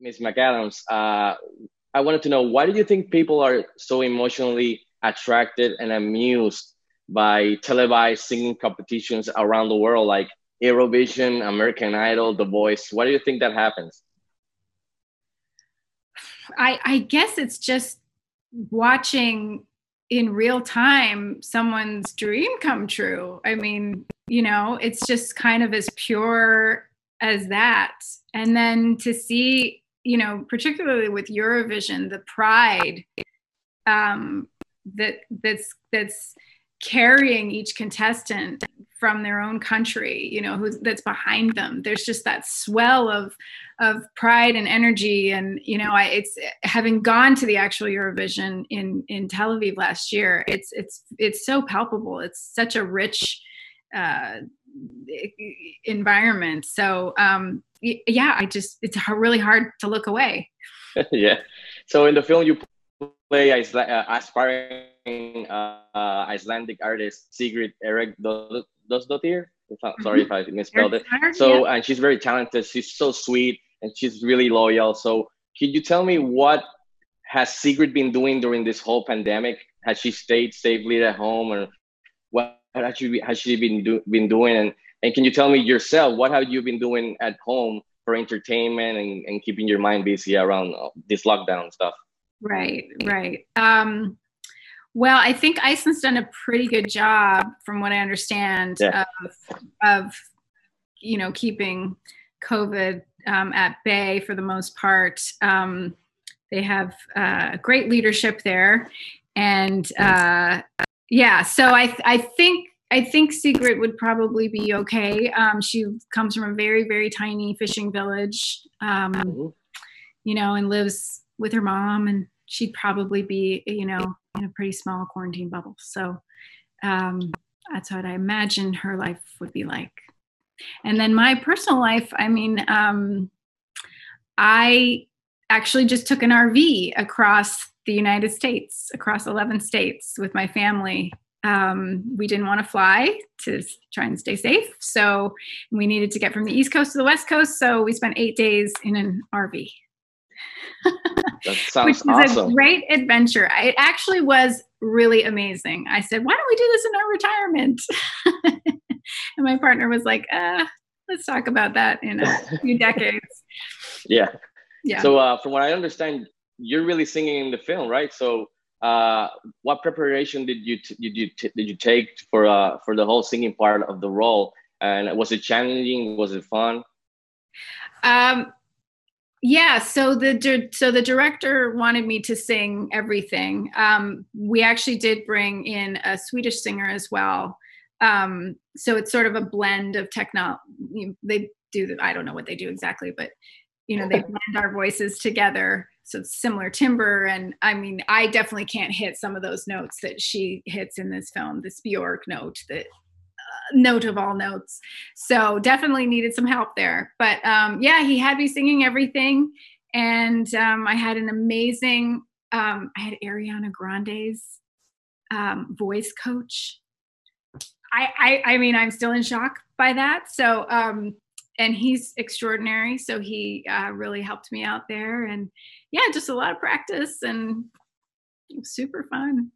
Miss McAdams, uh, I wanted to know why do you think people are so emotionally attracted and amused by televised singing competitions around the world, like Eurovision, American Idol, The Voice? Why do you think that happens? I, I guess it's just watching in real time someone's dream come true. I mean, you know, it's just kind of as pure as that. And then to see, you know, particularly with Eurovision, the pride um, that that's that's carrying each contestant from their own country you know who's that's behind them. There's just that swell of of pride and energy. And you know I, it's having gone to the actual eurovision in in tel aviv last year it's it's it's so palpable. It's such a rich uh environment so um yeah i just it's really hard to look away yeah so in the film you play as uh, aspiring uh, Icelandic artist Sigrid Erik. Mm-hmm. Sorry if I misspelled it. So, yeah. and she's very talented. She's so sweet and she's really loyal. So, could you tell me what has Sigrid been doing during this whole pandemic? Has she stayed safely at home, or what has she has she been do, been doing? And and can you tell me yourself what have you been doing at home for entertainment and, and keeping your mind busy around this lockdown stuff? Right, right. Um, well, I think Iceland's done a pretty good job, from what I understand, yeah. of, of you know keeping COVID um, at bay for the most part. Um, they have uh, great leadership there, and uh, yeah. So I I think I think Sigrid would probably be okay. Um, she comes from a very very tiny fishing village, um, you know, and lives with her mom and she'd probably be, you know, in a pretty small quarantine bubble. So um, that's what I imagine her life would be like. And then my personal life, I mean, um, I actually just took an RV across the United States, across 11 states with my family. Um, we didn't want to fly to try and stay safe. So we needed to get from the East Coast to the West Coast. So we spent eight days in an RV. That sounds Which is awesome. a great adventure. It actually was really amazing. I said, "Why don't we do this in our retirement?" and my partner was like, uh, "Let's talk about that in a few decades." Yeah. Yeah. So, uh, from what I understand, you're really singing in the film, right? So, uh, what preparation did you t- did you t- did you take for uh, for the whole singing part of the role? And was it challenging? Was it fun? Um, yeah so the so the director wanted me to sing everything um, we actually did bring in a swedish singer as well um, so it's sort of a blend of techno. they do i don't know what they do exactly but you know they blend our voices together so similar timbre and i mean i definitely can't hit some of those notes that she hits in this film this speorg note that note of all notes. So definitely needed some help there. But um, yeah, he had me singing everything. And um, I had an amazing, um, I had Ariana Grande's um, voice coach. I, I, I mean, I'm still in shock by that. So, um, and he's extraordinary. So he uh, really helped me out there. And yeah, just a lot of practice and super fun.